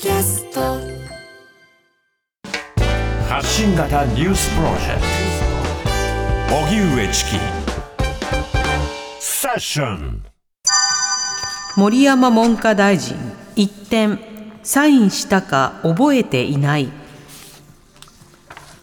キャスト。発信型ニュースプロジェクト。荻上チキ。セッション。森山文科大臣一点サインしたか覚えていない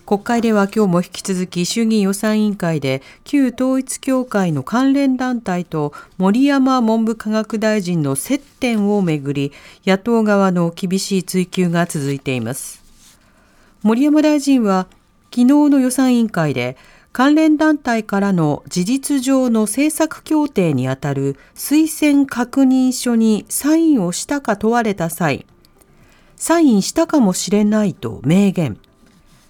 国会では今日も引き続き衆議院予算委員会で旧統一教会の関連団体と森山文部科学大臣の接点をめぐり野党側の厳しい追及が続いています森山大臣は昨日の予算委員会で関連団体からの事実上の政策協定にあたる推薦確認書にサインをしたか問われた際、サインしたかもしれないと明言。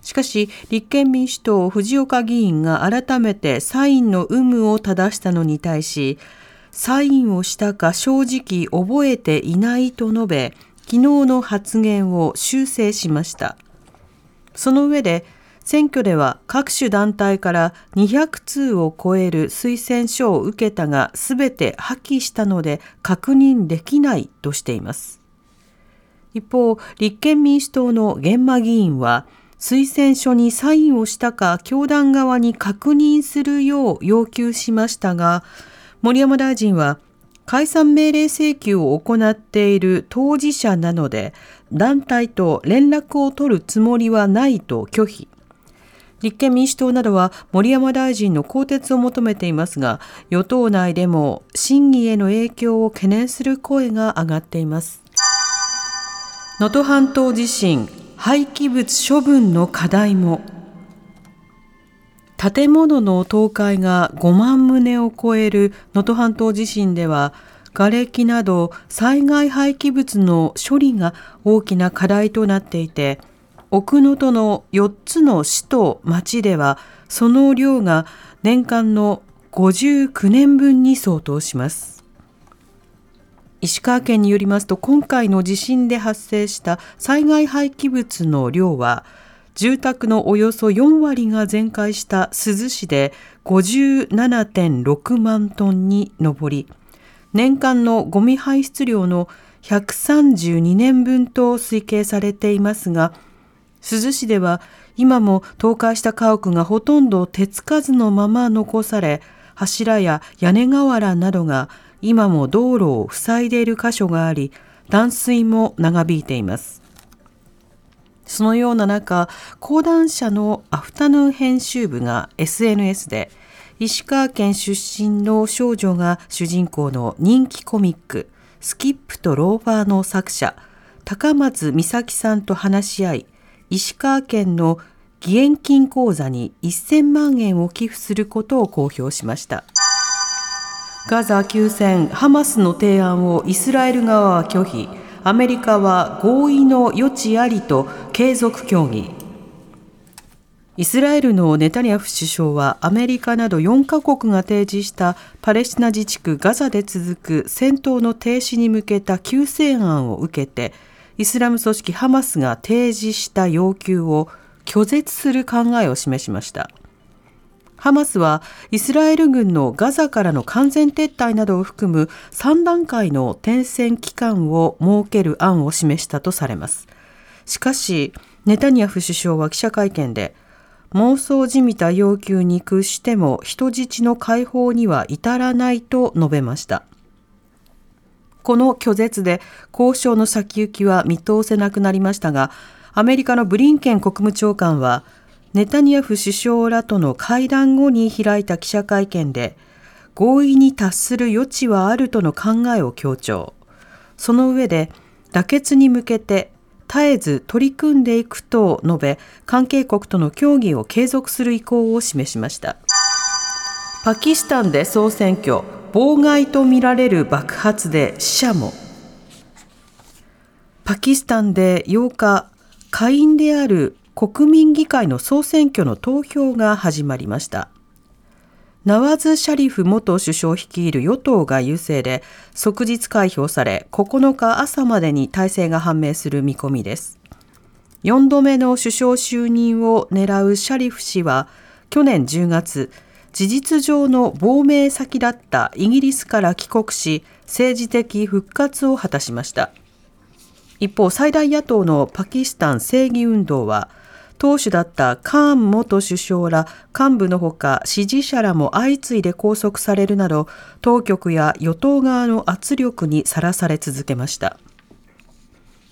しかし、立憲民主党藤岡議員が改めてサインの有無を正したのに対し、サインをしたか正直覚えていないと述べ、昨日の発言を修正しました。その上で、選挙では各種団体から200通を超える推薦書を受けたが全て破棄したので確認できないとしています。一方、立憲民主党の玄馬議員は推薦書にサインをしたか教団側に確認するよう要求しましたが、森山大臣は解散命令請求を行っている当事者なので、団体と連絡を取るつもりはないと拒否。立憲民主党などは森山大臣の更迭を求めていますが、与党内でも審議への影響を懸念する声が上がっています。能登半島地震、廃棄物処分の課題も。建物の倒壊が5万棟を超える能登半島地震では、瓦礫など災害廃棄物の処理が大きな課題となっていて、奥能登の4つの市と町ではその量が年間の59年分に相当します石川県によりますと今回の地震で発生した災害廃棄物の量は住宅のおよそ4割が全壊した珠洲市で57.6万トンに上り年間のゴミ排出量の132年分と推計されていますが珠洲市では今も倒壊した家屋がほとんど手つかずのまま残され、柱や屋根瓦などが今も道路を塞いでいる箇所があり、断水も長引いています。そのような中、講談社のアフタヌーン編集部が SNS で、石川県出身の少女が主人公の人気コミック、スキップとローファーの作者、高松美咲さんと話し合い、石川県の義援金口座に1000万円を寄付することを公表しました。ガザ休戦、ハマスの提案をイスラエル側は拒否、アメリカは合意の余地ありと継続協議。イスラエルのネタニヤフ首相はアメリカなど4カ国が提示したパレスチナ自治区ガザで続く戦闘の停止に向けた休戦案を受けてイスラム組織ハマスが提示した要求を拒絶する考えを示しました。ハマスはイスラエル軍のガザからの完全撤退などを含む3段階の停戦期間を設ける案を示したとされます。しかし、ネタニヤフ首相は記者会見で、妄想じみた要求に屈しても人質の解放には至らないと述べました。この拒絶で交渉の先行きは見通せなくなりましたが、アメリカのブリンケン国務長官は、ネタニヤフ首相らとの会談後に開いた記者会見で、合意に達する余地はあるとの考えを強調。その上で、妥結に向けて絶えず取り組んでいくと述べ、関係国との協議を継続する意向を示しました。パキスタンで総選挙、妨害とみられる爆発で死者も。パキスタンで8日、下院である国民議会の総選挙の投票が始まりました。ナワズ・シャリフ元首相率いる与党が優勢で即日開票され9日朝までに体制が判明する見込みです。4度目の首相就任を狙うシャリフ氏は去年10月事実上の亡命先だったイギリスから帰国し、政治的復活を果たしました。一方最大野党のパキスタン正義運動は党首だったカーン元首相ら幹部のほか支持者らも相次いで拘束されるなど当局や与党側の圧力にさらされ続けました。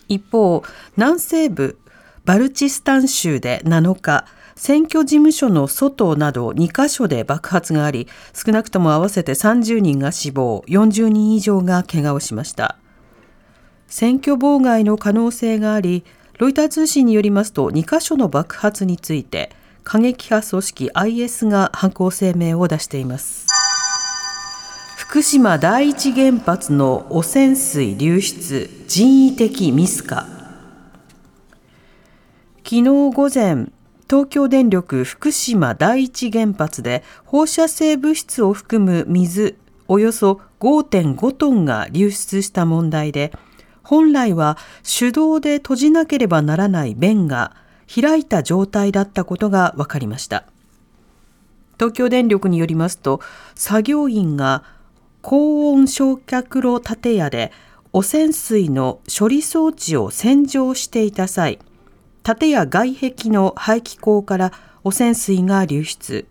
一方南西部バルチスタン州で7日選挙事務所の外など2カ所で爆発があり少なくとも合わせて30人が死亡40人以上が怪我をしました。選挙妨害の可能性がありロイター通信によりますと2カ所の爆発について過激派組織 IS が犯行声明を出しています。福島第一原発の汚染水流出人為的ミスか。昨日午前東京電力福島第一原発で放射性物質を含む水およそ5.5トンが流出した問題で本来は手動で閉じなければならない弁が開いた状態だったことが分かりました。東京電力によりますと作業員が高温焼却炉建屋で汚染水の処理装置を洗浄していた際建屋外壁の排気口から汚染水が流出。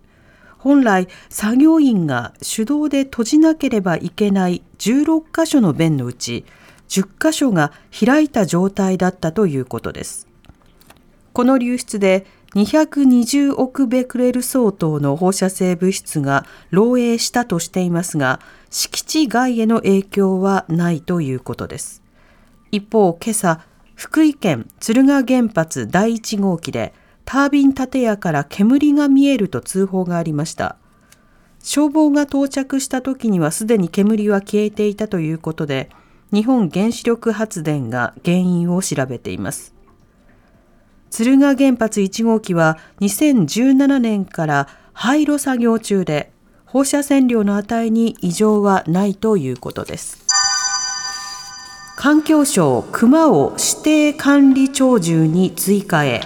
本来作業員が手動で閉じなければいけない16箇所の弁のうち10箇所が開いた状態だったということです。この流出で220億ベクレル相当の放射性物質が漏洩したとしていますが敷地外への影響はないということです。一方今朝福井県敦賀原発第1号機でタービン建屋から煙が見えると通報がありました。消防が到着した時にはすでに煙は消えていたということで日本原子力発電が原因を調べています。敦賀原発1号機は2017年から廃炉作業中で放射線量の値に異常はないということです。環境省熊を指定管理鳥獣に追加へ。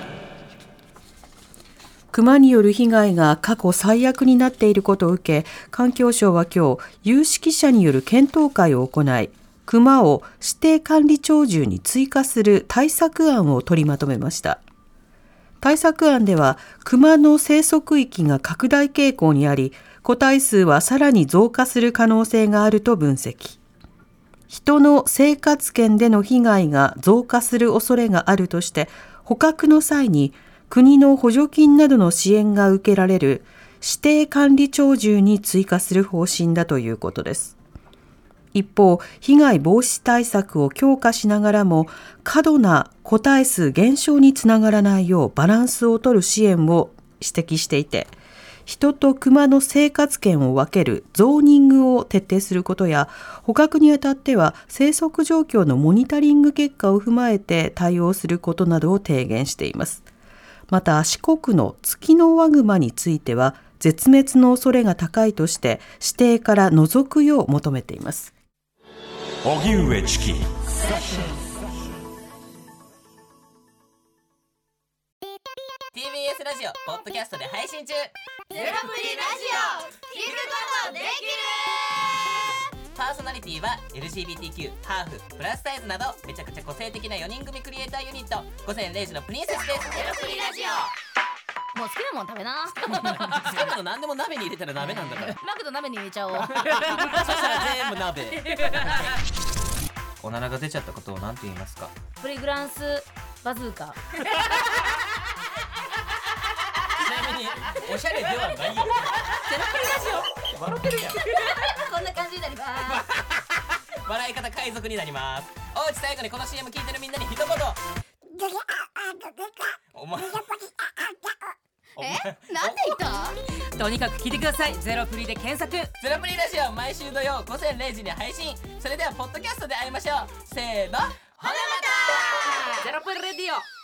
熊による被害が過去最悪になっていることを受け環境省は今日有識者による検討会を行い熊を指定管理鳥獣に追加する対策案を取りまとめました。対策案では熊の生息域が拡大傾向にあり個体数はさらに増加する可能性があると分析。人の生活圏での被害が増加する恐れがあるとして捕獲の際に国の補助金などの支援が受けられる指定管理鳥獣に追加する方針だということです。一方被害防止対策を強化しながらも過度な個体数減少につながらないようバランスを取る支援を指摘していて人と熊の生活圏を分けるゾーニングを徹底することや捕獲にあたっては生息状況のモニタリング結果を踏まえて対応することなどを提言しています。また四国のツキノワグマについては絶滅の恐れが高いとして指定から除くよう求めています。荻上チキ。TBS ラジオポッドキャストで配信中。ゼロプリラジオ聞くことできる。パーソナリティは LGBTQ ハーフプラスサイズなどめちゃくちゃ個性的な4人組クリエイターユニット。午前0時のプリンセスです。ゼロプリラジオもう好きなもん食べな。好きなの何でも鍋に入れたら鍋なんだから。マクド鍋に入れちゃおう。そしたら全部鍋。おならが出ちゃったことを何て言いますか？プリグランスバズーカ。ちなみにおしゃれではないよ。ゼロプリラジオ。笑ってるやん。こんな感じになります。笑い方海賊になります。おうち最後にこの CM 聞いてるみんなに一言。お前とにかく聞いてください。ゼロプリで検索。ゼロプリラジオ毎週土曜午前0時に配信。それではポッドキャストで会いましょう。せーの。ほなまた。ゼロプリレディオ